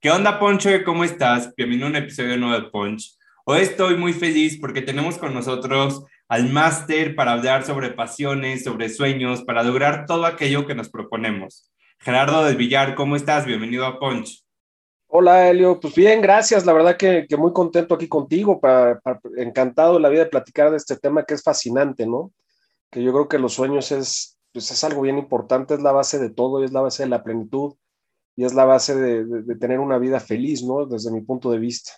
¿Qué onda, Poncho? ¿Cómo estás? Bienvenido a un episodio nuevo de Punch. Hoy estoy muy feliz porque tenemos con nosotros al máster para hablar sobre pasiones, sobre sueños, para lograr todo aquello que nos proponemos. Gerardo del Villar, ¿cómo estás? Bienvenido a Punch. Hola, Elio. Pues bien, gracias. La verdad que, muy contento aquí contigo, encantado de la vida de platicar de este tema que es fascinante, ¿no? Que yo creo que los sueños es, pues es algo bien importante, es la base de todo, es la base de la plenitud y es la base de, tener una vida feliz, ¿no? Desde mi punto de vista.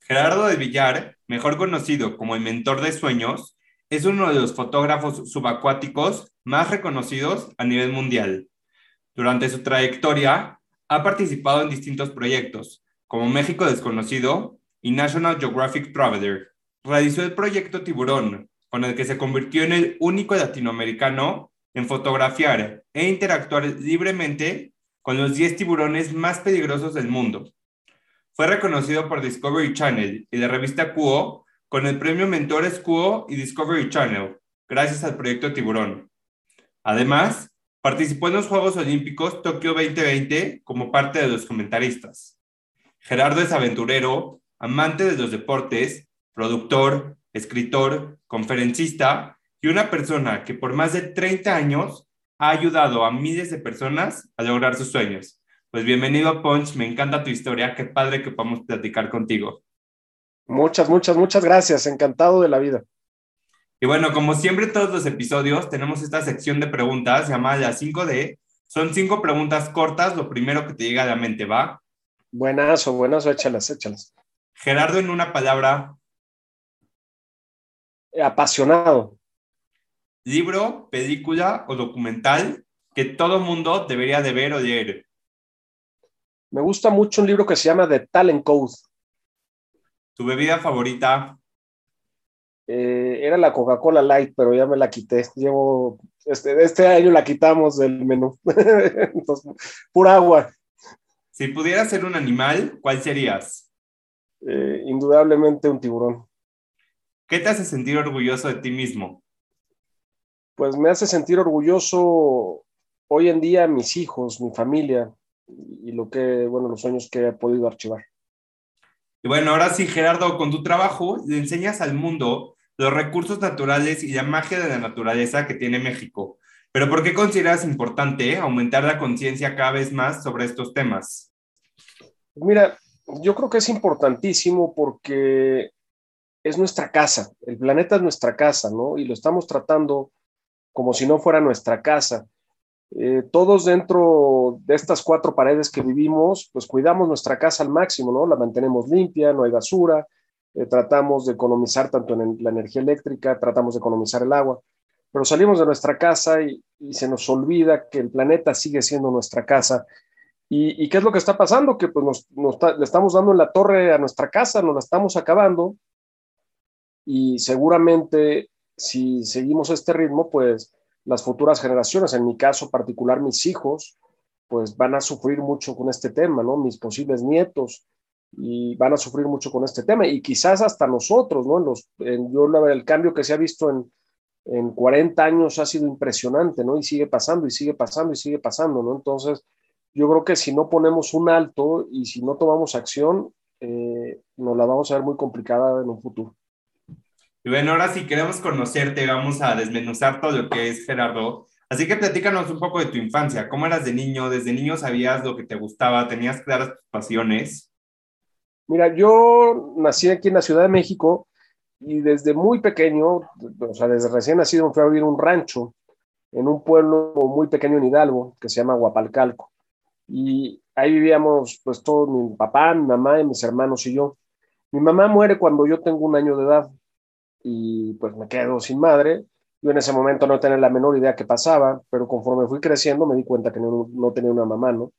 Gerardo de Villar, mejor conocido como el mentor de sueños, es uno de los fotógrafos subacuáticos más reconocidos a nivel mundial. Durante su trayectoria, ha participado en distintos proyectos, como México Desconocido y National Geographic Traveler. Realizó el proyecto Tiburón, con el que se convirtió en el único latinoamericano en fotografiar e interactuar libremente con los 10 tiburones más peligrosos del mundo. Fue reconocido por Discovery Channel y la revista Cuo con el premio Mentores Cuo y Discovery Channel, gracias al proyecto Tiburón. Además, participó en los Juegos Olímpicos Tokio 2020 como parte de los comentaristas. Gerardo es aventurero, amante de los deportes, productor, escritor, conferencista y una persona que por más de 30 años ha ayudado a miles de personas a lograr sus sueños. Pues bienvenido a Punch, me encanta tu historia, qué padre que podamos platicar contigo. Muchas, muchas, muchas gracias, encantado de la vida. Y bueno, como siempre todos los episodios tenemos esta sección de preguntas llamada la 5D. Son cinco preguntas cortas, lo primero que te llega a la mente, ¿va? Buenas o buenas, échalas, échalas. Gerardo, en una palabra. Apasionado libro, película o documental que todo mundo debería de ver o leer? Me gusta mucho un libro que se llama The Talent Code. ¿Tu bebida favorita? Eh, era la Coca-Cola Light, pero ya me la quité. Llevo, este, este año la quitamos del menú. Entonces, pura agua. Si pudieras ser un animal, ¿cuál serías? Eh, indudablemente un tiburón. ¿Qué te hace sentir orgulloso de ti mismo? Pues me hace sentir orgulloso hoy en día mis hijos, mi familia y lo que, bueno, los sueños que he podido archivar. Y bueno, ahora sí, Gerardo, con tu trabajo le enseñas al mundo los recursos naturales y la magia de la naturaleza que tiene México. Pero ¿por qué consideras importante aumentar la conciencia cada vez más sobre estos temas? Mira, yo creo que es importantísimo porque es nuestra casa, el planeta es nuestra casa, ¿no? Y lo estamos tratando como si no fuera nuestra casa. Eh, todos dentro de estas cuatro paredes que vivimos, pues cuidamos nuestra casa al máximo, ¿no? La mantenemos limpia, no hay basura, eh, tratamos de economizar tanto en la energía eléctrica, tratamos de economizar el agua, pero salimos de nuestra casa y, se nos olvida que el planeta sigue siendo nuestra casa. ¿Y, qué es lo que está pasando? Que pues nos, le estamos dando en la torre a nuestra casa, nos la estamos acabando y seguramente si seguimos este ritmo, pues las futuras generaciones, en mi caso particular mis hijos, pues van a sufrir mucho con este tema, ¿no? Mis posibles nietos y van a sufrir mucho con este tema y quizás hasta nosotros, ¿no? En los, yo el cambio que se ha visto en, en 40 años ha sido impresionante, ¿no? Y sigue pasando y sigue pasando y sigue pasando, ¿no? Entonces, yo creo que si no ponemos un alto y si no tomamos acción, eh, nos la vamos a ver muy complicada en un futuro. Y bueno, ahora si queremos conocerte, vamos a desmenuzar todo lo que es Gerardo. Así que platícanos un poco de tu infancia. ¿Cómo eras de niño? ¿Desde niño sabías lo que te gustaba? ¿Tenías claras tus pasiones? Mira, yo nací aquí en la Ciudad de México y desde muy pequeño, o sea, desde recién nacido, me fui a vivir un rancho en un pueblo muy pequeño en Hidalgo que se llama Guapalcalco. Y ahí vivíamos, pues, todo mi papá, mi mamá y mis hermanos y yo. Mi mamá muere cuando yo tengo un año de edad y pues me quedo sin madre. Yo en ese momento no tenía la menor idea qué pasaba, pero conforme fui creciendo me di cuenta que no, tenía una mamá, ¿no?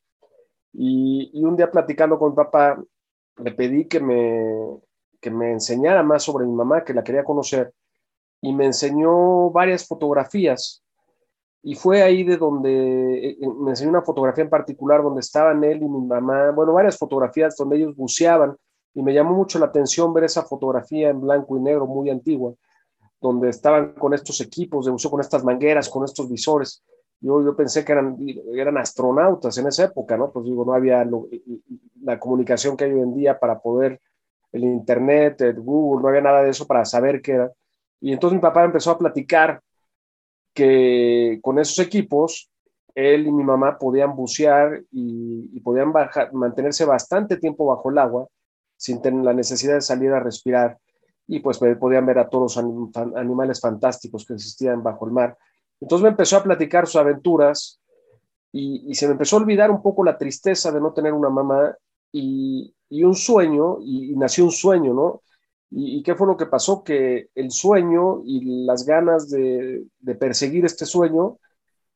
Y, y, un día platicando con mi papá, le pedí que me, que me enseñara más sobre mi mamá, que la quería conocer, y me enseñó varias fotografías. Y fue ahí de donde eh, me enseñó una fotografía en particular donde estaban él y mi mamá, bueno, varias fotografías donde ellos buceaban, y me llamó mucho la atención ver esa fotografía en blanco y negro muy antigua, donde estaban con estos equipos de buceo, con estas mangueras, con estos visores. Yo, yo pensé que eran, eran astronautas en esa época, ¿no? Pues digo, no había la comunicación que hay hoy en día para poder, el Internet, el Google, no había nada de eso para saber qué era. Y entonces mi papá empezó a platicar que con esos equipos, él y mi mamá podían bucear y, y podían mantenerse bastante tiempo bajo el agua sin tener la necesidad de salir a respirar y pues podían ver a todos los animales fantásticos que existían bajo el mar. Entonces me empezó a platicar sus aventuras y, se me empezó a olvidar un poco la tristeza de no tener una mamá y, un sueño, y, nació un sueño, ¿no? Y, qué fue lo que pasó? Que el sueño y las ganas de, de perseguir este sueño,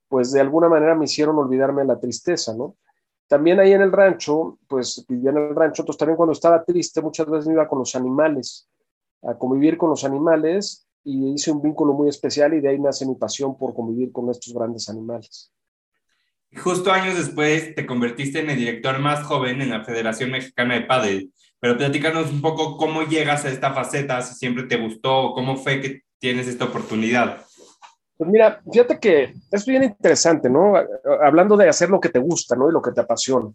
pues de alguna manera me hicieron olvidarme la tristeza, ¿no? También ahí en el rancho, pues vivía en el rancho, entonces también cuando estaba triste muchas veces me iba con los animales a convivir con los animales y hice un vínculo muy especial y de ahí nace mi pasión por convivir con estos grandes animales. Justo años después te convertiste en el director más joven en la Federación Mexicana de Padel, pero platícanos un poco cómo llegas a esta faceta, si siempre te gustó, cómo fue que tienes esta oportunidad. Pues mira, fíjate que es bien interesante, ¿no? Hablando de hacer lo que te gusta, ¿no? Y lo que te apasiona.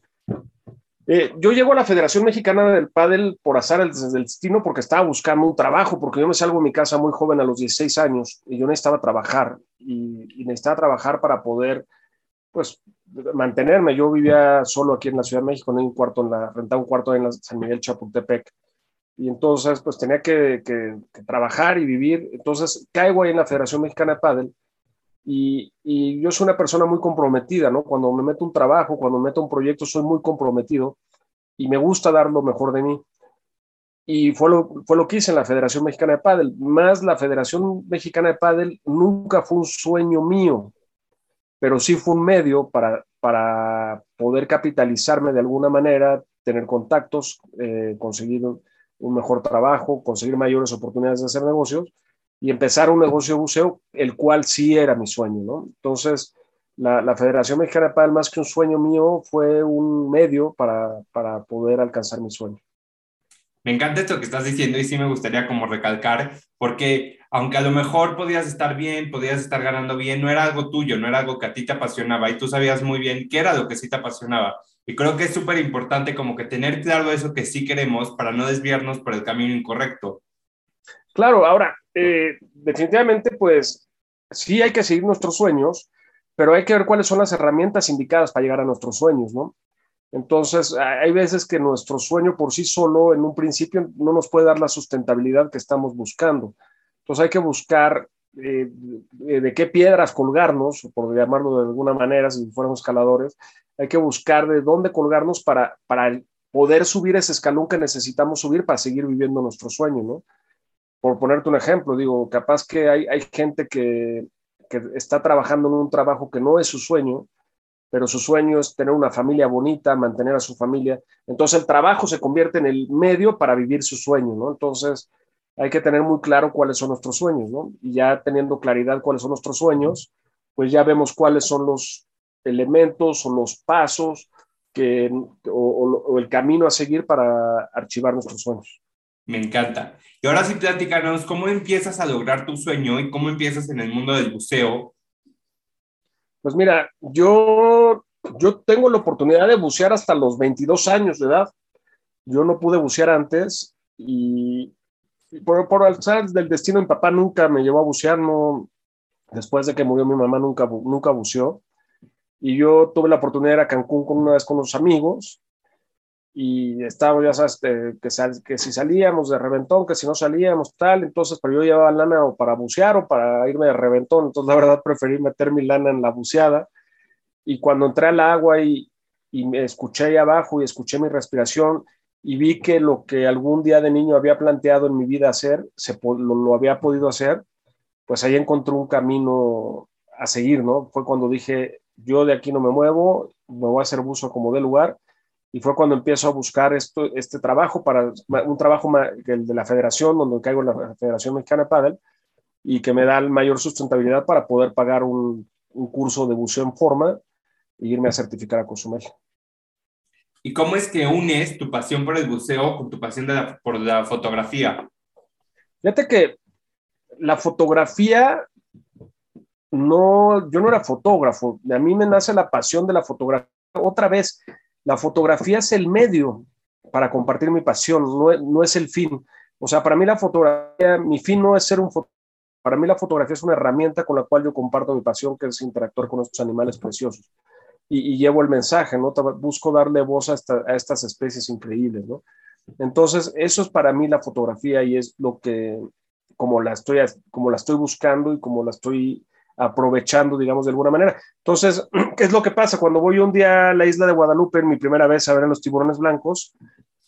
Eh, yo llego a la Federación Mexicana del Pádel por azar desde el destino porque estaba buscando un trabajo, porque yo me salgo de mi casa muy joven a los 16 años y yo necesitaba trabajar y, necesitaba trabajar para poder, pues, mantenerme. Yo vivía solo aquí en la Ciudad de México, en un cuarto, en la, rentaba un cuarto en la San Miguel Chapultepec y entonces, pues, tenía que, que, que trabajar y vivir. Entonces, caigo ahí en la Federación Mexicana de Pádel y, yo soy una persona muy comprometida, ¿no? Cuando me meto un trabajo, cuando me meto un proyecto, soy muy comprometido y me gusta dar lo mejor de mí. Y fue lo, fue lo que hice en la Federación Mexicana de Pádel. Más la Federación Mexicana de Pádel nunca fue un sueño mío, pero sí fue un medio para, para poder capitalizarme de alguna manera, tener contactos, eh, conseguir un mejor trabajo, conseguir mayores oportunidades de hacer negocios y empezar un negocio de buceo, el cual sí era mi sueño, ¿no? Entonces, la, Federación Mexicana de más que un sueño mío, fue un medio para, para poder alcanzar mi sueño. Me encanta esto que estás diciendo y sí me gustaría como recalcar, porque aunque a lo mejor podías estar bien, podías estar ganando bien, no era algo tuyo, no era algo que a ti te apasionaba y tú sabías muy bien qué era lo que sí te apasionaba. Y creo que es súper importante como que tener claro eso que sí queremos para no desviarnos por el camino incorrecto. Claro, ahora, eh, definitivamente, pues sí hay que seguir nuestros sueños, pero hay que ver cuáles son las herramientas indicadas para llegar a nuestros sueños, ¿no? Entonces, hay veces que nuestro sueño por sí solo, en un principio, no nos puede dar la sustentabilidad que estamos buscando. Entonces, hay que buscar eh, de qué piedras colgarnos, por llamarlo de alguna manera, si fuéramos escaladores, hay que buscar de dónde colgarnos para, para poder subir ese escalón que necesitamos subir para seguir viviendo nuestro sueño, ¿no? por ponerte un ejemplo, digo, capaz que hay, hay gente que, que, está trabajando en un trabajo que no es su sueño, pero su sueño es tener una familia bonita, mantener a su familia. Entonces el trabajo se convierte en el medio para vivir su sueño, ¿no? Entonces hay que tener muy claro cuáles son nuestros sueños, ¿no? Y ya teniendo claridad cuáles son nuestros sueños, pues ya vemos cuáles son los elementos o los pasos que, o, o el camino a seguir para archivar nuestros sueños. Me encanta. Y ahora sí, platícanos cómo empiezas a lograr tu sueño y cómo empiezas en el mundo del buceo. Pues mira, yo, yo tengo la oportunidad de bucear hasta los 22 años de edad. Yo no pude bucear antes y, por, por alzar del destino, mi papá nunca me llevó a bucear. No, después de que murió mi mamá, nunca, nunca buceó. Y yo tuve la oportunidad de ir a Cancún con una vez con los amigos y estábamos, ya sabes, que, que, si salíamos de reventón, que si no salíamos, tal, entonces, pero yo llevaba lana o para bucear o para irme de reventón, entonces la verdad preferí meter mi lana en la buceada, y cuando entré al agua y, y me escuché ahí abajo y escuché mi respiración y vi que lo que algún día de niño había planteado en mi vida hacer, se, lo, lo había podido hacer, pues ahí encontré un camino a seguir, ¿no? Fue cuando dije, yo de aquí no me muevo, me voy a hacer buzo como de lugar, y fue cuando empiezo a buscar esto, este trabajo para un trabajo el de la federación, donde caigo en la Federación Mexicana de Padel, y que me da mayor sustentabilidad para poder pagar un, un curso de buceo en forma e irme a certificar a Cozumel. ¿Y cómo es que unes tu pasión por el buceo con tu pasión por la fotografía? Fíjate que la fotografía, no, yo no era fotógrafo, a mí me nace la pasión de la fotografía. Otra vez, la fotografía es el medio para compartir mi pasión, no, no es el fin. O sea, para mí la fotografía, mi fin no es ser un fotógrafo, para mí la fotografía es una herramienta con la cual yo comparto mi pasión, que es interactuar con estos animales preciosos. Y, llevo el mensaje, ¿no? Busco darle voz a, a, estas especies increíbles, ¿no? Entonces, eso es para mí la fotografía y es lo que, como la estoy, como la estoy buscando y como la estoy aprovechando, digamos, de alguna manera. Entonces, ¿qué es lo que pasa? Cuando voy un día a la isla de Guadalupe, en mi primera vez a ver a los tiburones blancos,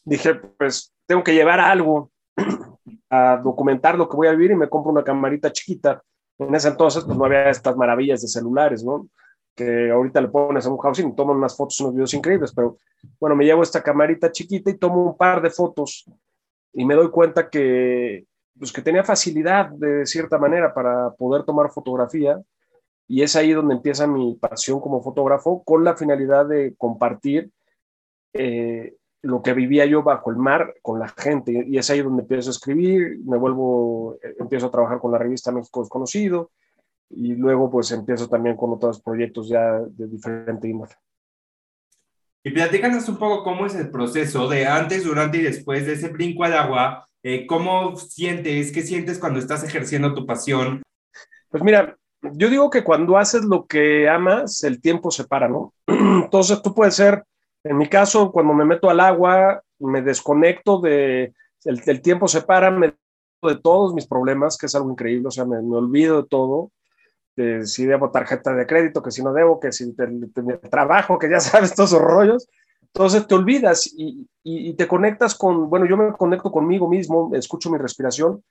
dije, pues tengo que llevar algo a documentar lo que voy a vivir y me compro una camarita chiquita. En ese entonces, pues no había estas maravillas de celulares, ¿no? Que ahorita le pones a un housing y toman unas fotos, unos videos increíbles, pero bueno, me llevo esta camarita chiquita y tomo un par de fotos y me doy cuenta que pues que tenía facilidad de cierta manera para poder tomar fotografía y es ahí donde empieza mi pasión como fotógrafo con la finalidad de compartir eh, lo que vivía yo bajo el mar con la gente y es ahí donde empiezo a escribir, me vuelvo, eh, empiezo a trabajar con la revista México Desconocido y luego pues empiezo también con otros proyectos ya de diferente índole. Y platícanos un poco cómo es el proceso de antes, durante y después de ese brinco al agua eh, ¿Cómo sientes? ¿Qué sientes cuando estás ejerciendo tu pasión? Pues mira, yo digo que cuando haces lo que amas, el tiempo se para, ¿no? Entonces tú puedes ser, en mi caso, cuando me meto al agua, me desconecto de, el, tiempo se para, me de todos mis problemas, que es algo increíble, o sea, me, olvido de todo, de si debo tarjeta de crédito, que si no debo, que si trabajo, que ya sabes todos esos rollos, entonces te olvidas y, te conectas con, bueno, yo me conecto conmigo mismo, escucho mi respiración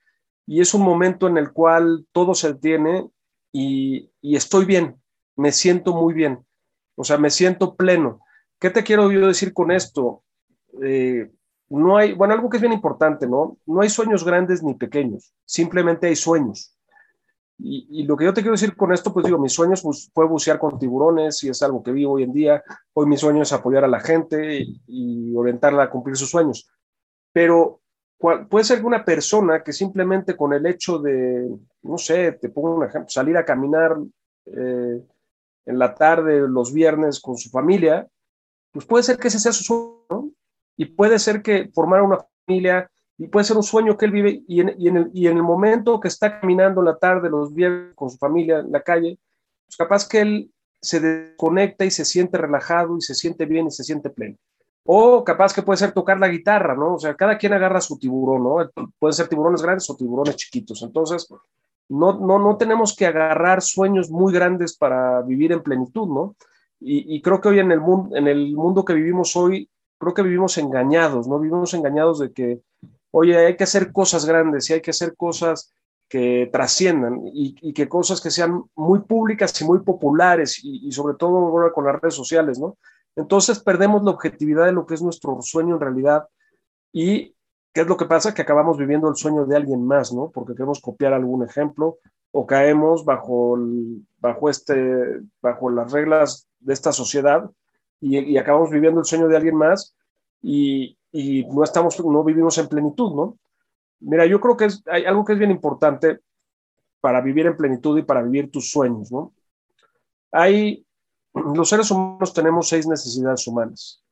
y es un momento en el cual todo se detiene y, estoy bien, me siento muy bien, o sea, me siento pleno. ¿Qué te quiero yo decir con esto? Eh, no hay, bueno, algo que es bien importante, ¿no? No hay sueños grandes ni pequeños, simplemente hay sueños. Y, lo que yo te quiero decir con esto, pues digo, mis sueños fue bucear con tiburones y es algo que vivo hoy en día. Hoy mi sueño es apoyar a la gente y, orientarla a cumplir sus sueños. Pero puede ser que una persona que simplemente con el hecho de, no sé, te pongo un ejemplo, salir a caminar eh, en la tarde, los viernes con su familia, pues puede ser que ese sea su sueño, ¿no? Y puede ser que formar una familia y puede ser un sueño que él vive y en, en, el, en momento que está caminando la tarde, los viernes con su familia en la calle, pues capaz que él se desconecta y se siente relajado y se siente bien y se siente pleno. O capaz que puede ser tocar la guitarra, ¿no? O sea, cada quien agarra su tiburón, ¿no? Pueden ser tiburones grandes o tiburones chiquitos. Entonces, no, no, no tenemos que agarrar sueños muy grandes para vivir en plenitud, ¿no? Y, y creo que hoy en el, mundo, en el mundo que vivimos hoy, creo que vivimos engañados, ¿no? Vivimos engañados de que oye, hay que hacer cosas grandes y hay que hacer cosas que trasciendan y, que cosas que sean muy públicas y muy populares y, sobre todo ahora con las redes sociales, ¿no? Entonces perdemos la objetividad de lo que es nuestro sueño en realidad y ¿qué es lo que pasa? Que acabamos viviendo el sueño de alguien más, ¿no? Porque queremos copiar algún ejemplo o caemos bajo, bajo, este, bajo las reglas de esta sociedad y, y acabamos viviendo el sueño de alguien más y, y no estamos, no vivimos en plenitud, ¿no? Mira, yo creo que es, hay algo que es bien importante para vivir en plenitud y para vivir tus sueños, ¿no? Hay, los seres humanos tenemos seis necesidades humanas.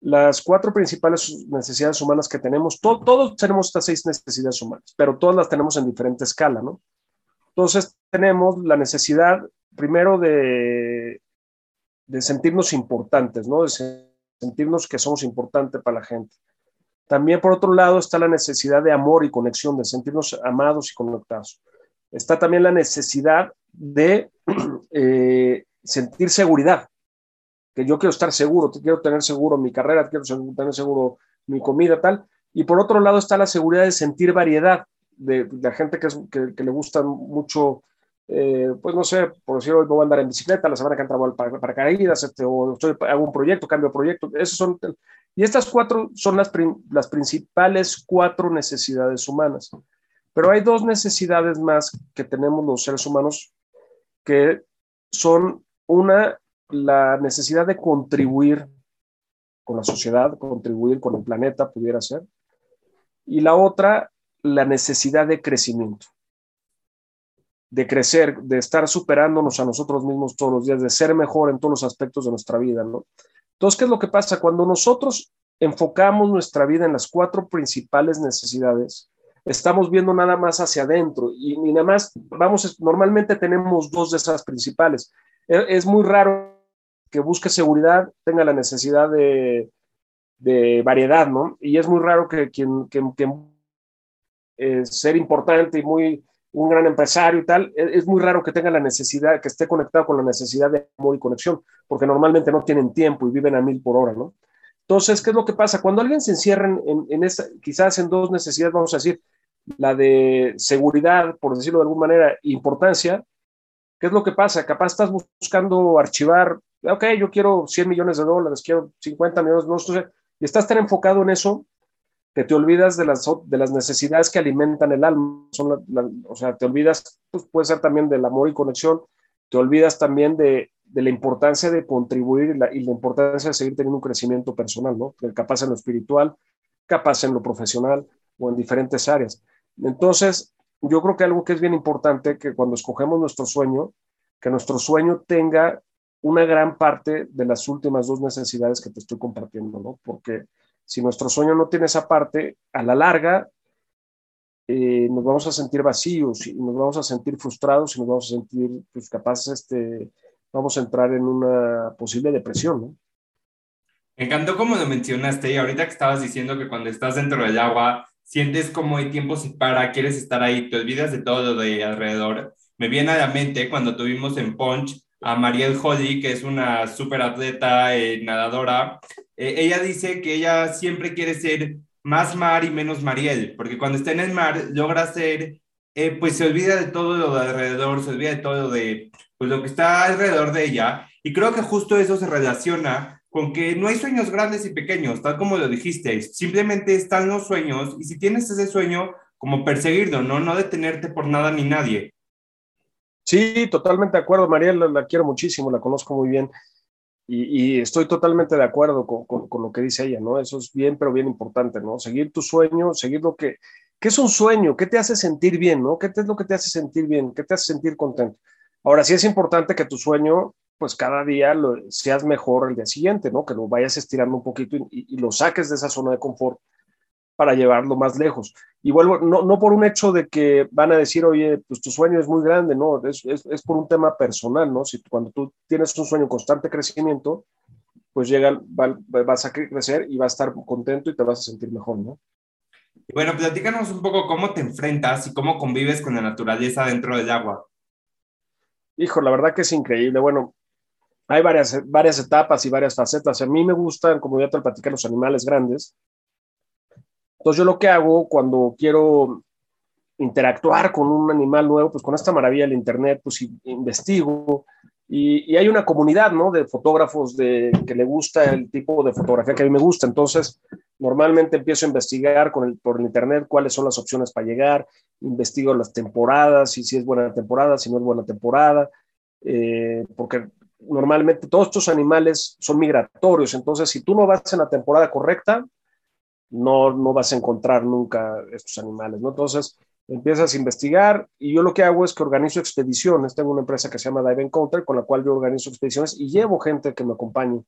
Las cuatro principales necesidades humanas que tenemos, todos tenemos estas seis necesidades humanas, pero todas las tenemos en diferente escala, ¿no? Entonces tenemos la necesidad primero de, de sentirnos importantes, ¿no? De sentirnos que somos importantes para la gente. También, por otro lado, está la necesidad de amor y conexión, de sentirnos amados y conectados. Está también la necesidad de eh, sentir seguridad, que yo quiero estar seguro, quiero tener seguro mi carrera, quiero tener seguro mi comida, tal. Y por otro lado está la seguridad de sentir variedad, de, la gente que, le gusta mucho eh, pues no sé, por decir hoy voy a andar en bicicleta, la semana que entra voy para, para caídas, este, o hago un proyecto, cambio de proyecto, esos son, y estas cuatro son las, las principales cuatro necesidades humanas. Pero hay dos necesidades más que tenemos los seres humanos que son una, la necesidad de contribuir con la sociedad, contribuir con el planeta, pudiera ser, y la otra, la necesidad de crecimiento de crecer, de estar superándonos a nosotros mismos todos los días, de ser mejor en todos los aspectos de nuestra vida, ¿no? Entonces, ¿qué es lo que pasa? Cuando nosotros enfocamos nuestra vida en las cuatro principales necesidades, estamos viendo nada más hacia adentro y, nada más, vamos, normalmente tenemos dos de esas principales. Es, es muy raro que busque seguridad tenga la necesidad de, de variedad, ¿no? Y es muy raro que quien, que, que eh, ser importante y muy un gran empresario y tal, e-, es muy raro que tenga la necesidad, que esté conectado con la necesidad de amor y conexión, porque normalmente no tienen tiempo y viven a mil por hora, ¿no? Entonces, ¿qué es lo que pasa? Cuando alguien se encierra en, en esa, quizás en dos necesidades, vamos a decir, la de seguridad, por decirlo de alguna manera, importancia, ¿qué es lo que pasa? Capaz estás buscando archivar, ok, yo quiero 100 millones de dólares, quiero 50 millones, no sé, y estás tan enfocado en eso que te olvidas de las, de las necesidades que alimentan el alma. Son o sea, te olvidas, pues puede ser también del amor y conexión, te olvidas también de, de la importancia de contribuir y la, y la, importancia de seguir teniendo un crecimiento personal, ¿no? Capaz en lo espiritual, capaz en lo profesional o en diferentes áreas. Entonces, yo creo que algo que es bien importante, que cuando escogemos nuestro sueño, que nuestro sueño tenga una gran parte de las últimas dos necesidades que te estoy compartiendo, ¿no? Porque si nuestro sueño no tiene esa parte, a la larga eh, nos vamos a sentir vacíos y nos vamos a sentir frustrados y nos vamos a sentir pues, capaces, este, vamos a entrar en una posible depresión. ¿no? Me encantó como lo mencionaste y ahorita que estabas diciendo que cuando estás dentro del agua sientes como el tiempo se para, quieres estar ahí, te olvidas de todo lo de alrededor. Me viene a la mente cuando tuvimos en Punch a Marielle Holly, que es una super atleta eh, nadadora. Eh, ella dice que ella siempre quiere ser más mar y menos Mariel, porque cuando está en el mar logra ser, eh, pues se olvida de todo lo de alrededor, se olvida de todo lo de, pues lo que está alrededor de ella. Y creo que justo eso se relaciona con que no hay sueños grandes y pequeños, tal como lo dijiste, simplemente están los sueños y si tienes ese sueño, como perseguirlo, ¿no? No detenerte por nada ni nadie. Sí, totalmente de acuerdo. María la, quiero muchísimo, la conozco muy bien y, estoy totalmente de acuerdo con, lo que dice ella, ¿no? Eso es bien, pero bien importante, ¿no? Seguir tu sueño, seguir lo que... ¿Qué es un sueño? ¿Qué te hace sentir bien, ¿no? ¿Qué es lo que te hace sentir bien? ¿Qué te hace sentir contento? Ahora, sí es importante que tu sueño, pues cada día lo, seas mejor el día siguiente, ¿no? Que lo vayas estirando un poquito y lo saques de esa zona de confort para llevarlo más lejos. Y vuelvo, no, no, por un hecho de que van a decir, oye, pues tu sueño es muy grande, no, es, es, es por un tema personal, ¿no? Si cuando tú tienes un sueño en constante crecimiento, pues llega, va, vas a crecer y vas a estar contento y te vas a sentir mejor, ¿no? Bueno, platícanos un poco cómo te enfrentas y cómo convives con la naturaleza dentro del agua. Hijo, la verdad que es increíble. Bueno, hay varias, varias etapas y varias facetas. A mí me gustan, como ya te platicé, los animales grandes entonces yo lo que hago cuando quiero interactuar con un animal nuevo, pues con esta maravilla del Internet, pues investigo. Y, hay una comunidad, ¿no? De fotógrafos de, que le gusta el tipo de fotografía que a mí me gusta. Entonces, normalmente empiezo a investigar por el Internet cuáles son las opciones para llegar, investigo las temporadas, y si es buena temporada, si no es buena temporada, eh, porque normalmente todos estos animales son migratorios. Entonces, si tú no vas en la temporada correcta, no, no vas a encontrar nunca estos animales, ¿no? Entonces, empiezas a investigar y yo lo que hago es que organizo expediciones. Tengo una empresa que se llama Dive Encounter con la cual yo organizo expediciones y llevo gente que me acompañe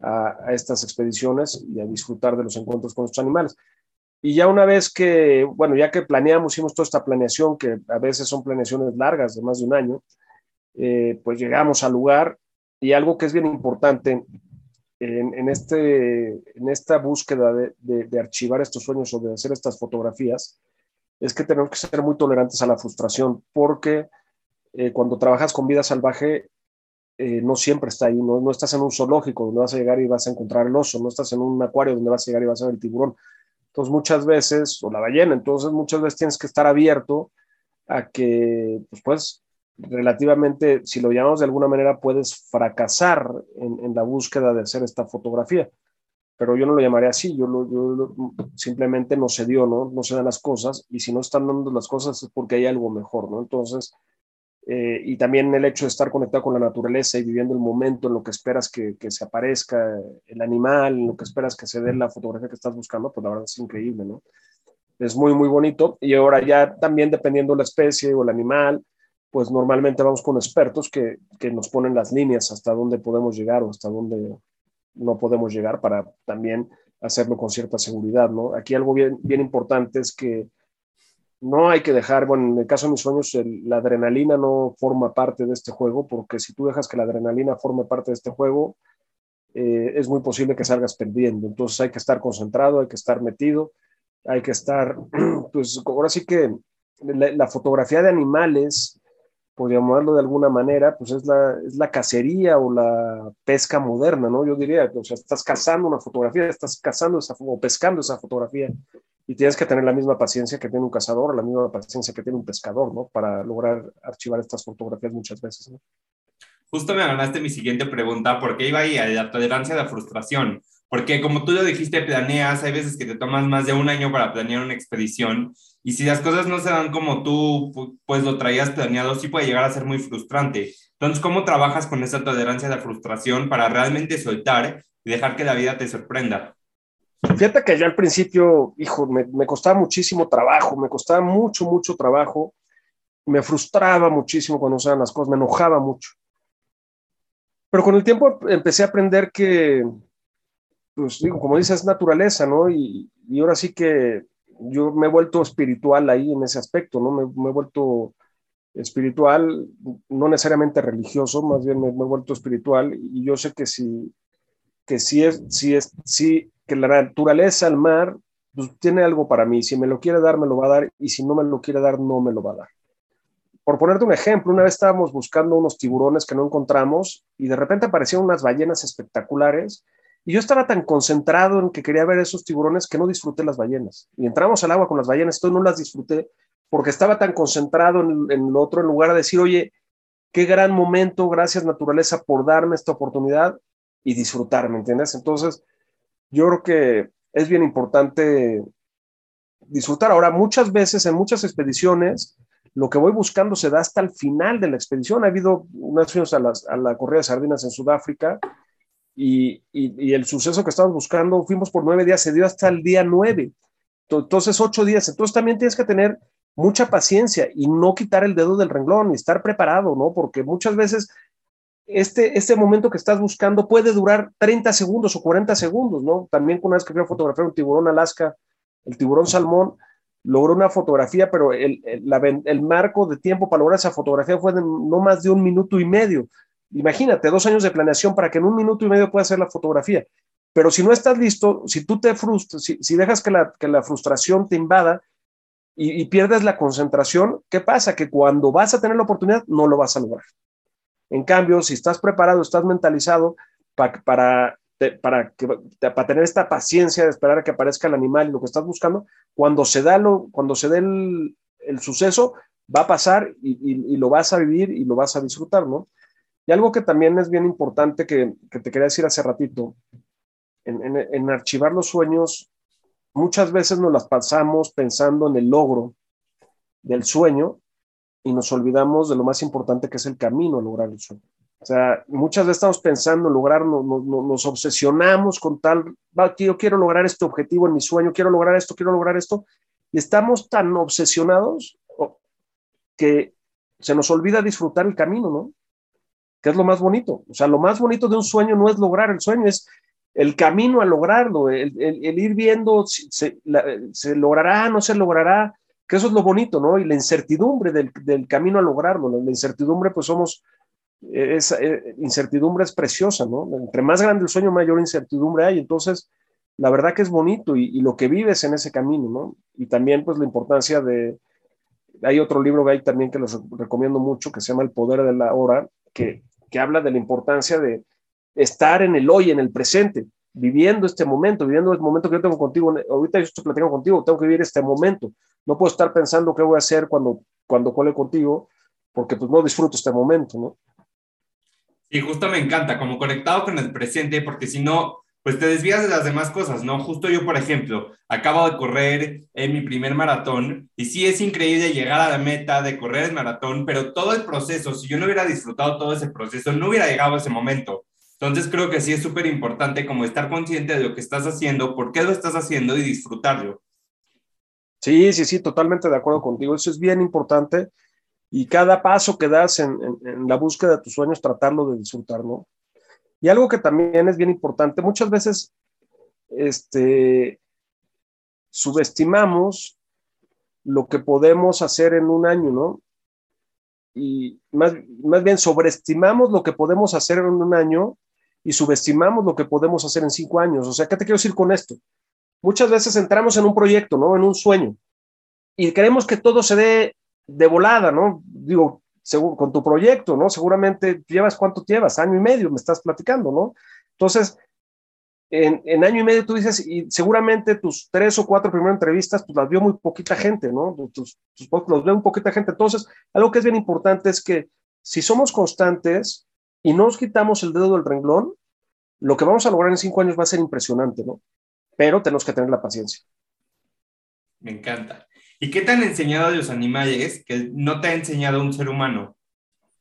a, estas expediciones y a disfrutar de los encuentros con estos animales. Y ya una vez que, bueno, ya que planeamos, hicimos toda esta planeación, que a veces son planeaciones largas de más de un año, eh, pues llegamos al lugar y algo que es bien importante en, este, en esta búsqueda de, archivar estos sueños o de hacer estas fotografías, es que tenemos que ser muy tolerantes a la frustración, porque eh, cuando trabajas con vida salvaje, eh, no siempre está ahí, no, no, estás en un zoológico donde vas a llegar y vas a encontrar el oso, no estás en un acuario donde vas a llegar y vas a ver el tiburón. Entonces muchas veces, o la ballena, entonces muchas veces tienes que estar abierto a que pues, relativamente, si lo llamamos de alguna manera, puedes fracasar en, la búsqueda de hacer esta fotografía. Pero yo no lo llamaría así, yo, lo, simplemente no se dio, ¿no? No se dan las cosas y si no están dando las cosas es porque hay algo mejor, ¿no? Entonces, eh, y también el hecho de estar conectado con la naturaleza y viviendo el momento en lo que esperas que, que, se aparezca el animal, en lo que esperas que se dé la fotografía que estás buscando, pues la verdad es increíble, ¿no? Es muy, muy bonito. Y ahora ya también dependiendo la especie o el animal, pues normalmente vamos con expertos que, que nos ponen las líneas hasta dónde podemos llegar o hasta dónde no podemos llegar para también hacerlo con cierta seguridad, ¿no? Aquí algo bien, bien importante es que no hay que dejar, bueno, en el caso de mis sueños, la adrenalina no forma parte de este juego, porque si tú dejas que la adrenalina forme parte de este juego, eh, es muy posible que salgas perdiendo. Entonces hay que estar concentrado, hay que estar metido, hay que estar, pues ahora sí que la, fotografía de animales, podríamos llamarlo de alguna manera, pues es la, es la cacería o la pesca moderna, ¿no? Yo diría, o sea, estás cazando una fotografía, estás cazando esa, o pescando esa fotografía y tienes que tener la misma paciencia que tiene un cazador, la misma paciencia que tiene un pescador, ¿no? Para lograr archivar estas fotografías muchas veces, ¿no? Justo me ganaste mi siguiente pregunta, ¿por qué iba ahí a la tolerancia a la frustración? Porque como tú lo dijiste, planeas, hay veces que te tomas más de un año para planear una expedición y si las cosas no se dan como tú pues lo traías planeado, sí puede llegar a ser muy frustrante. Entonces, ¿cómo trabajas con esa tolerancia a la frustración para realmente soltar y dejar que la vida te sorprenda? Fíjate que yo al principio, hijo, me, costaba muchísimo trabajo, me costaba mucho, mucho trabajo, me frustraba muchísimo cuando se las cosas, me enojaba mucho. Pero con el tiempo empecé a aprender que, pues digo, como dices, es naturaleza, ¿no? Y, ahora sí que yo me he vuelto espiritual ahí en ese aspecto, ¿no? Me, he vuelto espiritual, no necesariamente religioso, más bien me, he vuelto espiritual y yo sé que si, que si es, si es, si que la naturaleza, el mar, pues, tiene algo para mí. Si me lo quiere dar, me lo va a dar, y si no me lo quiere dar, no me lo va a dar. Por ponerte un ejemplo, una vez estábamos buscando unos tiburones que no encontramos y de repente aparecieron unas ballenas espectaculares y yo estaba tan concentrado en que quería ver esos tiburones que no disfruté las ballenas. Y entramos al agua con las ballenas, esto no las disfruté porque estaba tan concentrado en, en lo otro, en lugar de decir, oye, qué gran momento, gracias naturaleza por darme esta oportunidad y disfrutar, ¿me entiendes? Entonces, yo creo que es bien importante disfrutar. Ahora, muchas veces en muchas expediciones, lo que voy buscando se da hasta el final de la expedición. Ha habido unas a, a la corrida de sardinas en Sudáfrica y, el suceso que estamos buscando, fuimos por nueve días, se dio hasta el día nueve. Entonces, ocho días. Entonces, también tienes que tener mucha paciencia y no quitar el dedo del renglón y estar preparado, ¿no? Porque muchas veces este, este momento que estás buscando puede durar 30 segundos o 40 segundos, ¿no? También una vez que fui a fotografiar un tiburón Alaska, el tiburón salmón, logró una fotografía, pero el, el, marco de tiempo para lograr esa fotografía fue no más de un minuto y medio. Imagínate, dos años de planeación para que en un minuto y medio pueda hacer la fotografía. Pero si no estás listo, si tú te frustras, si, dejas que la, frustración te invada y, y pierdes la concentración, ¿qué pasa? Que cuando vas a tener la oportunidad, no lo vas a lograr. En cambio, si estás preparado, estás mentalizado para, para, para tener esta paciencia de esperar a que aparezca el animal y lo que estás buscando, cuando se da, lo, cuando se dé el, suceso, va a pasar y, lo vas a vivir y lo vas a disfrutar, ¿no? Y algo que también es bien importante que, te quería decir hace ratito, en, archivar los sueños, muchas veces nos las pasamos pensando en el logro del sueño y nos olvidamos de lo más importante que es el camino a lograr el sueño. O sea, muchas veces estamos pensando en lograr, nos, obsesionamos con tal, yo quiero lograr este objetivo en mi sueño, quiero lograr esto, quiero lograr esto, y estamos tan obsesionados que se nos olvida disfrutar el camino, ¿no? Que es lo más bonito. O sea, lo más bonito de un sueño no es lograr el sueño, es el camino a lograrlo, el, ir viendo si se, se logrará, no se logrará, que eso es lo bonito, ¿no? Y la incertidumbre del, del camino a lograrlo, La incertidumbre, pues somos, esa eh, incertidumbre es preciosa, ¿no? Entre más grande el sueño, mayor incertidumbre hay. Entonces, la verdad que es bonito y, lo que vives en ese camino, ¿no? Y también, pues, la importancia de... Hay otro libro que hay también que les recomiendo mucho, que se llama El Poder de la Hora, que, que habla de la importancia de estar en el hoy, en el presente, viviendo este momento, viviendo el momento que yo tengo contigo. Ahorita yo estoy platicando contigo, tengo que vivir este momento. No puedo estar pensando qué voy a hacer cuando, cuando cole contigo, porque pues no disfruto este momento, ¿no? Y justo me encanta, como conectado con el presente, porque si no, pues te desvías de las demás cosas, ¿no? Justo yo, por ejemplo, acabo de correr en mi primer maratón y sí es increíble llegar a la meta de correr el maratón, pero todo el proceso, si yo no hubiera disfrutado todo ese proceso, no hubiera llegado a ese momento. Entonces creo que sí es súper importante como estar consciente de lo que estás haciendo, por qué lo estás haciendo y disfrutarlo. Sí, sí, sí, totalmente de acuerdo contigo. Eso es bien importante y cada paso que das en, en la búsqueda de tus sueños, tratarlo de disfrutar, ¿no? Y algo que también es bien importante, muchas veces este, subestimamos lo que podemos hacer en un año, ¿no? Y más, más bien sobreestimamos lo que podemos hacer en un año y subestimamos lo que podemos hacer en cinco años. O sea, ¿qué te quiero decir con esto? Muchas veces entramos en un proyecto, ¿no? En un sueño y queremos que todo se dé de volada, ¿no? Digo, con tu proyecto, ¿no? Seguramente llevas cuánto llevas, año y medio, me estás platicando, ¿no? Entonces, en, año y medio tú dices, y seguramente tus tres o cuatro primeras entrevistas, pues las vio muy poquita gente, ¿no? Tus, tus, los vio muy poquita gente. Entonces, algo que es bien importante es que si somos constantes y no nos quitamos el dedo del renglón, lo que vamos a lograr en cinco años va a ser impresionante, ¿no? Pero tenemos que tener la paciencia. Me encanta. ¿Y qué te han enseñado los animales que no te ha enseñado un ser humano?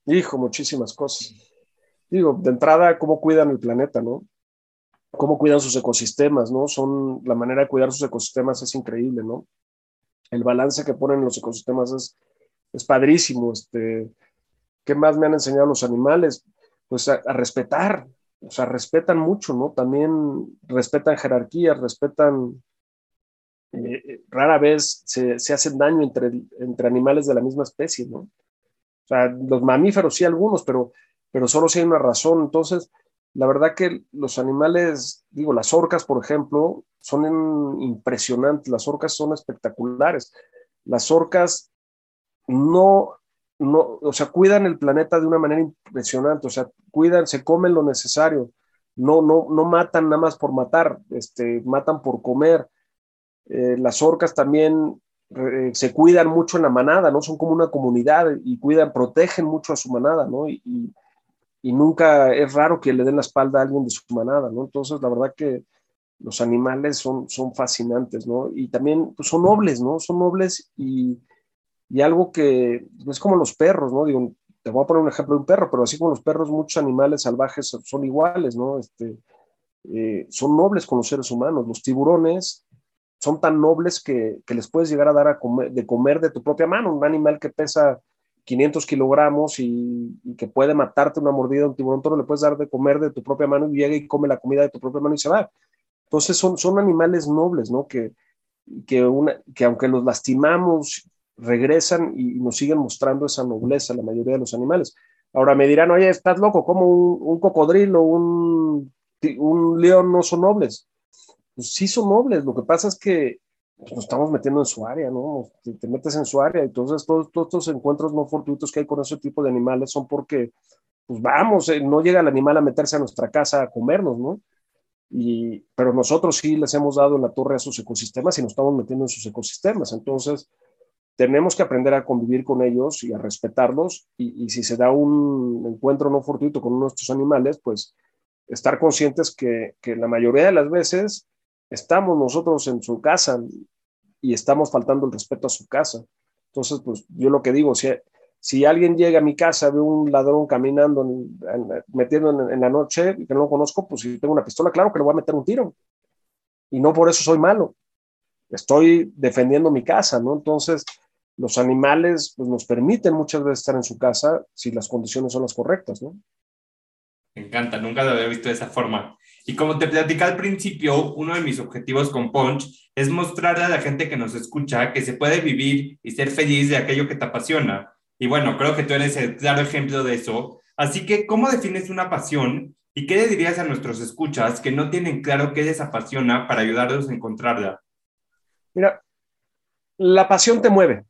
Hijo, muchísimas cosas. Digo, de entrada, cómo cuidan el planeta, ¿no? Cómo cuidan sus ecosistemas, ¿no? Son, la manera de cuidar sus ecosistemas es increíble, ¿no? El balance que ponen los ecosistemas es, es padrísimo. Este, ¿Qué más me han enseñado los animales? Pues a, a respetar, o sea, respetan mucho, ¿no? También respetan jerarquías, respetan eh, rara vez se, se, hacen daño entre, entre animales de la misma especie, ¿no? O sea, los mamíferos sí algunos, pero, pero solo si hay una razón. Entonces, la verdad que los animales, digo, las orcas, por ejemplo, son impresionantes, las orcas son espectaculares. Las orcas no, no, o sea, cuidan el planeta de una manera impresionante, o sea, cuidan, se comen lo necesario, no, no, no matan nada más por matar, este, matan por comer, eh, las orcas también eh, se cuidan mucho en la manada, ¿no? Son como una comunidad y cuidan, protegen mucho a su manada, ¿no? Y, nunca es raro que le den la espalda a alguien de su manada, ¿no? Entonces, la verdad que los animales son, son fascinantes, ¿no? Y también pues, son nobles, ¿no? Son nobles y, y algo que es como los perros, ¿no? Digo, te voy a poner un ejemplo de un perro, pero así como los perros, muchos animales salvajes son iguales, ¿no? Este, eh, son nobles con los seres humanos. Los tiburones son tan nobles que, les puedes llegar a dar a comer, de comer de tu propia mano. Un animal que pesa 500 kilogramos y, que puede matarte una mordida de un tiburón toro, le puedes dar de comer de tu propia mano y llega y come la comida de tu propia mano y se va. Entonces son, son animales nobles, ¿no? Que, que, una, que aunque los lastimamos, regresan y, nos siguen mostrando esa nobleza, la mayoría de los animales. Ahora me dirán, oye, estás loco, como un, un cocodrilo, un, un león no son nobles? Pues sí son nobles. Lo que pasa es que pues, nos estamos metiendo en su área, ¿no? Te, metes en su área. Entonces, todos, todos estos encuentros no fortuitos que hay con ese tipo de animales son porque, pues vamos, eh, no llega el animal a meterse a nuestra casa a comernos, ¿no? Y, pero nosotros sí les hemos dado la torre a sus ecosistemas y nos estamos metiendo en sus ecosistemas. Entonces, tenemos que aprender a convivir con ellos y a respetarlos. Y, y si se da un encuentro no fortuito con nuestros animales, pues estar conscientes que, que la mayoría de las veces estamos nosotros en su casa y estamos faltando el respeto a su casa. Entonces, pues yo lo que digo, si, si alguien llega a mi casa, ve un ladrón caminando, metiendo en, la noche, que no lo conozco, pues si tengo una pistola, claro que le voy a meter un tiro. Y no por eso soy malo. Estoy defendiendo mi casa, ¿no? Entonces, los animales pues, nos permiten muchas veces estar en su casa si las condiciones son las correctas, ¿no? Me encanta, nunca lo había visto de esa forma. Y como te platicé al principio, uno de mis objetivos con Punch es mostrarle a la gente que nos escucha que se puede vivir y ser feliz de aquello que te apasiona. Y bueno, creo que tú eres el claro ejemplo de eso. Así que, ¿cómo defines una pasión? ¿Y qué le dirías a nuestros escuchas que no tienen claro qué les apasiona para ayudarlos a encontrarla? Mira, la pasión te mueve.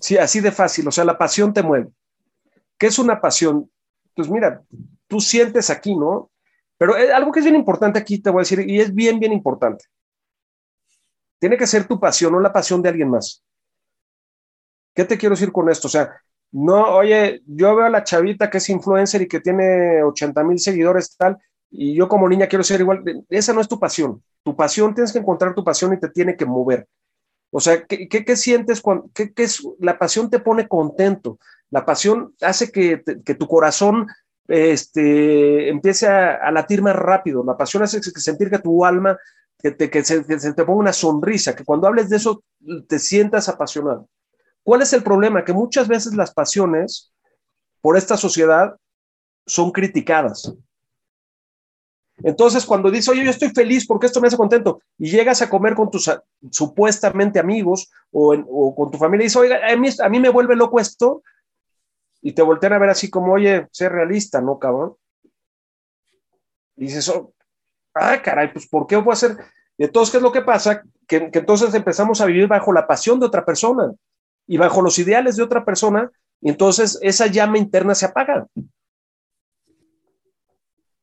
Sí, así de fácil. O sea, la pasión te mueve. ¿Qué es una pasión? Pues mira, tú sientes aquí, ¿no? Pero eh, algo que es bien importante aquí, te voy a decir, y es bien, bien importante. Tiene que ser tu pasión, no la pasión de alguien más. ¿Qué te quiero decir con esto? O sea, no, oye, yo veo a la chavita que es influencer y que tiene 80 mil seguidores tal, y yo como niña quiero ser igual. Esa no es tu pasión. Tu pasión, tienes que encontrar tu pasión y te tiene que mover. O sea, ¿qué, sientes cuando, qué, es, la pasión te pone contento? La pasión hace que, que tu corazón este, empiece a, latir más rápido. La pasión hace que sentir que tu alma, que, se, se, te ponga una sonrisa, que cuando hables de eso te sientas apasionado. ¿Cuál es el problema? Que muchas veces las pasiones por esta sociedad son criticadas. Entonces, cuando dices, oye, yo estoy feliz porque esto me hace contento, y llegas a comer con tus supuestamente amigos o, con tu familia y dices, oiga, a mí, a mí me vuelve loco esto, y te voltean a ver así como, oye, sé realista, ¿no, cabrón? Y dices, oh, ah, caray, pues ¿por qué voy a hacer? Y entonces, ¿qué es lo que pasa? Que, que entonces empezamos a vivir bajo la pasión de otra persona y bajo los ideales de otra persona, y entonces esa llama interna se apaga.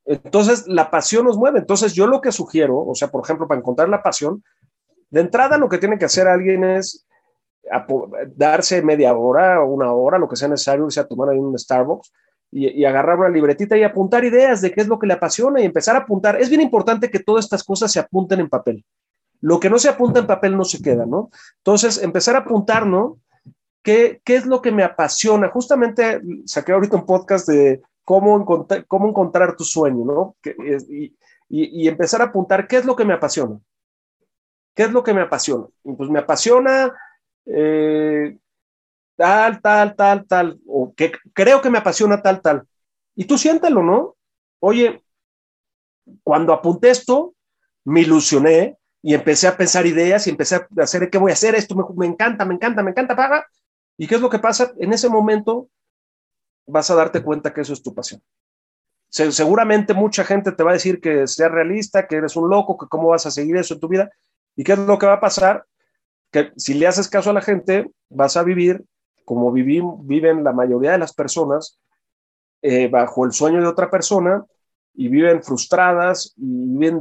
Entonces, la pasión nos mueve. Entonces, yo lo que sugiero, o sea, por ejemplo, para encontrar la pasión, de entrada lo que tiene que hacer alguien es darse media hora una hora, lo que sea necesario, irse a tomar ahí un Starbucks y, agarrar una libretita y apuntar ideas de qué es lo que le apasiona y empezar a apuntar. Es bien importante que todas estas cosas se apunten en papel. Lo que no se apunta en papel no se queda, ¿no? Entonces, empezar a apuntar, ¿no? ¿Qué, qué es lo que me apasiona? Justamente saqué ahorita un podcast de cómo encontrar, cómo encontrar tu sueño, ¿no? y, y, y empezar a apuntar qué es lo que me apasiona. ¿Qué es lo que me apasiona? Pues me apasiona eh, tal, tal, tal, tal, o que creo que me apasiona tal, tal. Y tú siéntelo, ¿no? Oye, cuando apunté esto, me ilusioné y empecé a pensar ideas y empecé a hacer, ¿qué voy a hacer? Esto me, me encanta, me encanta, me encanta, paga. ¿Y qué es lo que pasa? En ese momento vas a darte cuenta que eso es tu pasión. seguramente mucha gente te va a decir que seas realista, que eres un loco, que cómo vas a seguir eso en tu vida. ¿Y qué es lo que va a pasar? Que si le haces caso a la gente, vas a vivir como viven la mayoría de las personas, eh, bajo el sueño de otra persona y viven frustradas y viven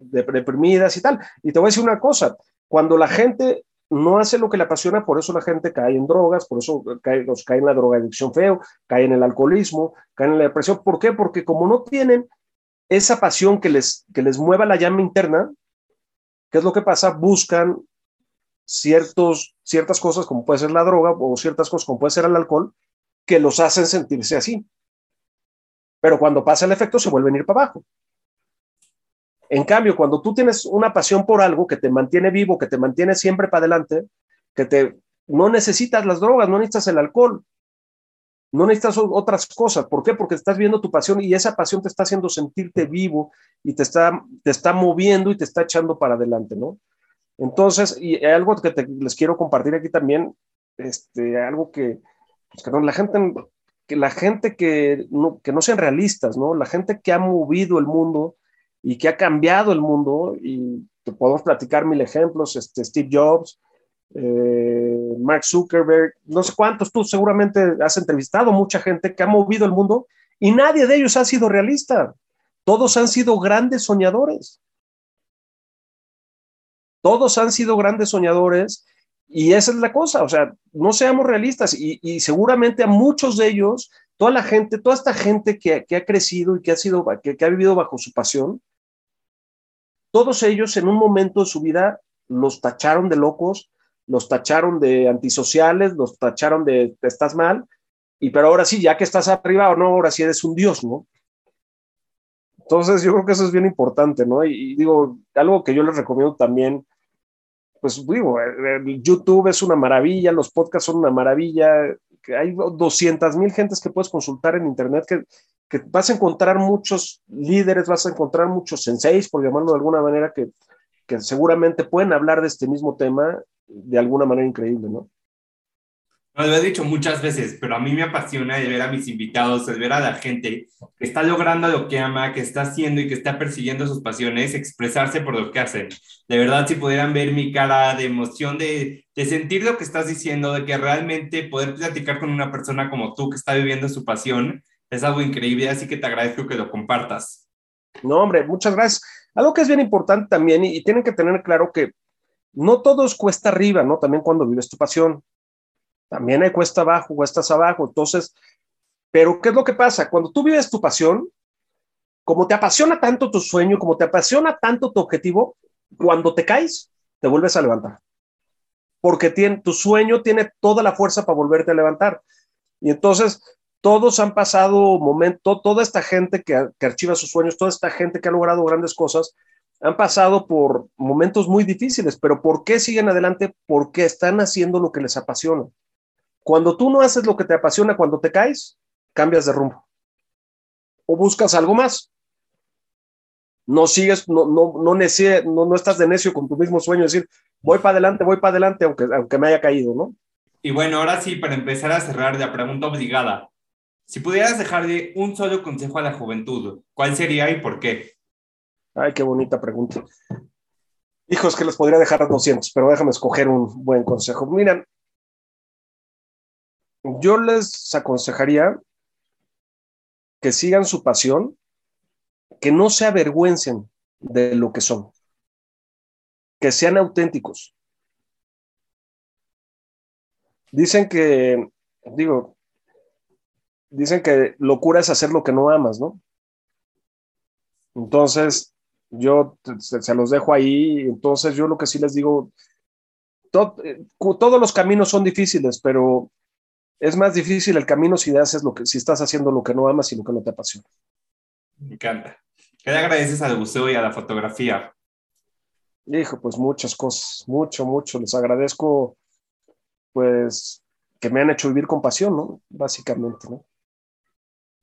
deprimidas y tal. Y te voy a decir una cosa, cuando la gente no hace lo que le apasiona, por eso la gente cae en drogas, por eso cae, los cae en la drogadicción feo, cae en el alcoholismo, cae en la depresión. ¿Por qué? Porque como no tienen esa pasión que les, que les mueva la llama interna, ¿qué es lo que pasa? Buscan ciertos, ciertas cosas, como puede ser la droga, o ciertas cosas, como puede ser el alcohol, que los hacen sentirse así. Pero cuando pasa el efecto, se vuelven a ir para abajo. En cambio, cuando tú tienes una pasión por algo que te mantiene vivo, que te mantiene siempre para adelante, que te no necesitas las drogas, no necesitas el alcohol, no necesitas otras cosas. ¿Por qué? Porque estás viendo tu pasión y esa pasión te está haciendo sentirte vivo y te está, te está moviendo y te está echando para adelante, ¿no? Entonces, y algo que les quiero compartir aquí también, este, algo que, pues, que la gente, que la gente que no, que no sean realistas, ¿no? La gente que ha movido el mundo y que ha cambiado el mundo, y te podemos platicar mil ejemplos, este, Steve Jobs, eh, Mark Zuckerberg, no sé cuántos, tú seguramente has entrevistado mucha gente que ha movido el mundo y nadie de ellos ha sido realista. Todos han sido grandes soñadores. Todos han sido grandes soñadores y esa es la cosa, o sea, no seamos realistas y, seguramente a muchos de ellos, toda la gente, toda esta gente que, ha crecido y que ha, sido, que, ha vivido bajo su pasión, todos ellos en un momento de su vida los tacharon de locos, los tacharon de antisociales, los tacharon de estás mal, y pero ahora sí, ya que estás arriba o no, ahora sí eres un dios, ¿no? Entonces yo creo que eso es bien importante, ¿no? Y, digo, algo que yo les recomiendo también, pues digo, YouTube es una maravilla, los podcasts son una maravilla, hay 200 mil gentes que puedes consultar en Internet, que, que, vas a encontrar muchos líderes, vas a encontrar muchos senseis, por llamarlo de alguna manera, que, que seguramente pueden hablar de este mismo tema de alguna manera increíble, ¿no? Lo he dicho muchas veces, pero a mí me apasiona de ver a mis invitados, de ver a la gente que está logrando lo que ama, que está haciendo y que está persiguiendo sus pasiones, expresarse por lo que hacen. De verdad, si pudieran ver mi cara de emoción, de, de sentir lo que estás diciendo, de que realmente poder platicar con una persona como tú que está viviendo su pasión, es algo increíble, así que te agradezco que lo compartas. No, hombre, muchas gracias. Algo que es bien importante también, y, y tienen que tener claro que no todo es cuesta arriba, ¿no? También cuando vives tu pasión también hay cuesta abajo, cuestas abajo. Entonces, pero ¿qué es lo que pasa? Cuando tú vives tu pasión, como te apasiona tanto tu sueño, como te apasiona tanto tu objetivo, cuando te caes, te vuelves a levantar. Porque tiene, tu sueño tiene toda la fuerza para volverte a levantar. Y entonces, todos han pasado momentos, toda esta gente que, que archiva sus sueños, toda esta gente que ha logrado grandes cosas, han pasado por momentos muy difíciles, pero ¿por qué siguen adelante? Porque están haciendo lo que les apasiona. Cuando tú no haces lo que te apasiona, cuando te caes, cambias de rumbo. O buscas algo más. No sigues, no, no, no, no, no estás de necio con tu mismo sueño, decir, voy para adelante, voy para adelante, aunque, aunque me haya caído, ¿no? Y bueno, ahora sí, para empezar a cerrar la pregunta obligada, si pudieras dejarle un solo consejo a la juventud, ¿cuál sería y por qué? Ay, qué bonita pregunta. Hijos, que les podría dejar 200, pero déjame escoger un buen consejo. Miren, yo les aconsejaría que sigan su pasión, que no se avergüencen de lo que son, que sean auténticos. Dicen que, digo, dicen que locura es hacer lo que no amas, ¿no? Entonces, yo se, los dejo ahí. Entonces, yo lo que sí les digo, eh, todos los caminos son difíciles, pero es más difícil el camino si haces lo que, si estás haciendo lo que no amas y lo que no te apasiona. Me encanta. ¿Qué le agradeces al museo y a la fotografía? Hijo, pues muchas cosas, mucho, mucho. Les agradezco, pues, que me han hecho vivir con pasión, ¿no? Básicamente, ¿no?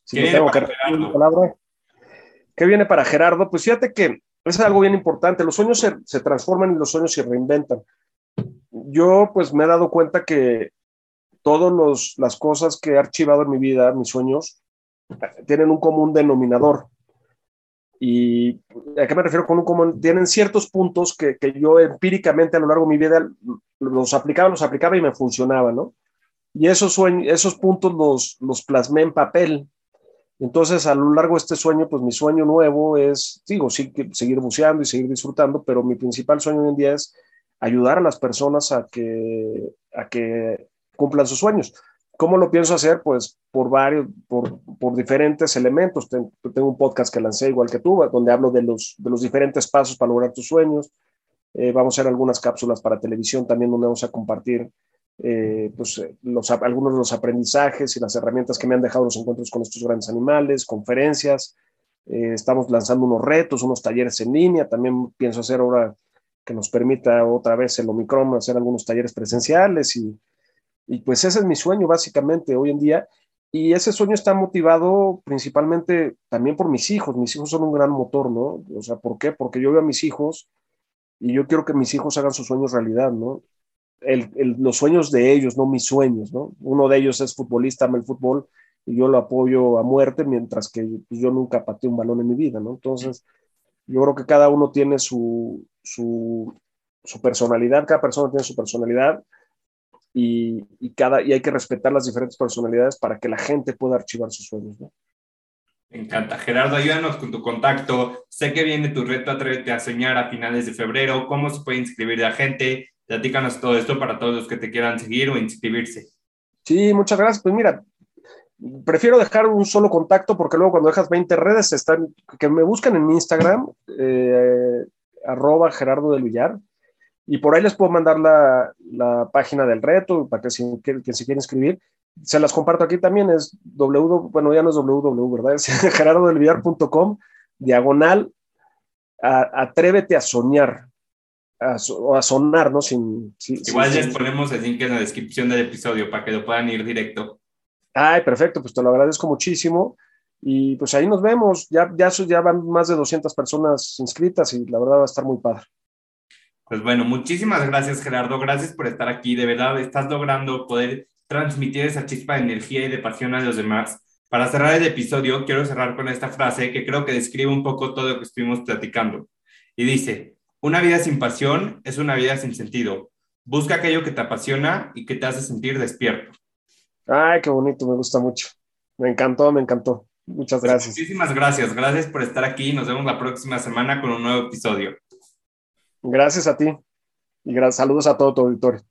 Si ¿Qué tengo que palabra. ¿Qué viene para Gerardo? Pues fíjate que es algo bien importante. Los sueños se, se transforman y los sueños se reinventan. Yo, pues, me he dado cuenta que todas las cosas que he archivado en mi vida, mis sueños, tienen un común denominador. ¿Y a qué me refiero con un común? Tienen ciertos puntos que, que, yo empíricamente a lo largo de mi vida los aplicaba, los aplicaba y me funcionaba, ¿no? Y esos, sueños, esos puntos los, los plasmé en papel. Entonces, a lo largo de este sueño, pues mi sueño nuevo es, digo, sí, seguir buceando y seguir disfrutando, pero mi principal sueño hoy en día es ayudar a las personas a que, a que cumplan sus sueños. ¿Cómo lo pienso hacer? Pues por varios, por, por diferentes elementos. Tengo, un podcast que lancé igual que tú, donde hablo de los, de los diferentes pasos para lograr tus sueños. Eh, vamos a hacer algunas cápsulas para televisión también donde vamos a compartir eh, pues, eh, los, algunos de los aprendizajes y las herramientas que me han dejado los encuentros con estos grandes animales, conferencias. estamos lanzando unos retos, unos talleres en línea. También pienso hacer ahora que nos permita otra vez el Omicron hacer algunos talleres presenciales y, y pues ese es mi sueño básicamente hoy en día. Y ese sueño está motivado principalmente también por mis hijos. Mis hijos son un gran motor, ¿no? O sea, ¿por qué? Porque yo veo a mis hijos y yo quiero que mis hijos hagan sus sueños realidad, ¿no? El, los sueños de ellos, no mis sueños, ¿no? Uno de ellos es futbolista, ama el fútbol y yo lo apoyo a muerte, mientras que pues, yo nunca pateé un balón en mi vida, ¿no? Entonces, yo creo que cada uno tiene su, su personalidad, cada persona tiene su personalidad y, cada, y hay que respetar las diferentes personalidades para que la gente pueda archivar sus sueños. ¿no? Me encanta. Gerardo, ayúdanos con tu contacto. Sé que viene tu reto Atrévete a Soñar a finales de febrero. ¿Cómo se puede inscribir la gente? Platícanos todo esto para todos los que te quieran seguir o inscribirse. Sí, muchas gracias. Pues mira, prefiero dejar un solo contacto porque luego cuando dejas 20 redes, están, que me buscan en mi Instagram, eh, arroba Gerardo del Villar y por ahí les puedo mandar la, la página del reto para que si, que, se quieren inscribir. Se las comparto aquí también, es www, bueno, ya no es www, ¿verdad? Es gerardodelvillar.com, diagonal, atrévete a soñar, o a sonar, ¿no? Sin, Igual les ponemos el link en la descripción del episodio para que lo puedan ir directo. Ay, perfecto, pues te lo agradezco muchísimo. Y pues ahí nos vemos. Ya, ya, ya van más de 200 personas inscritas y la verdad va a estar muy padre. Pues bueno, muchísimas gracias Gerardo, gracias por estar aquí, de verdad estás logrando poder transmitir esa chispa de energía y de pasión a los demás. Para cerrar el episodio, quiero cerrar con esta frase que creo que describe un poco todo lo que estuvimos platicando. Y dice, una vida sin pasión es una vida sin sentido. Busca aquello que te apasiona y que te hace sentir despierto. Ay, qué bonito, me gusta mucho. Me encantó, me encantó. Muchas pues gracias. muchísimas gracias, gracias por estar aquí. Nos vemos la próxima semana con un nuevo episodio. Gracias a ti y saludos a todo tu auditorio.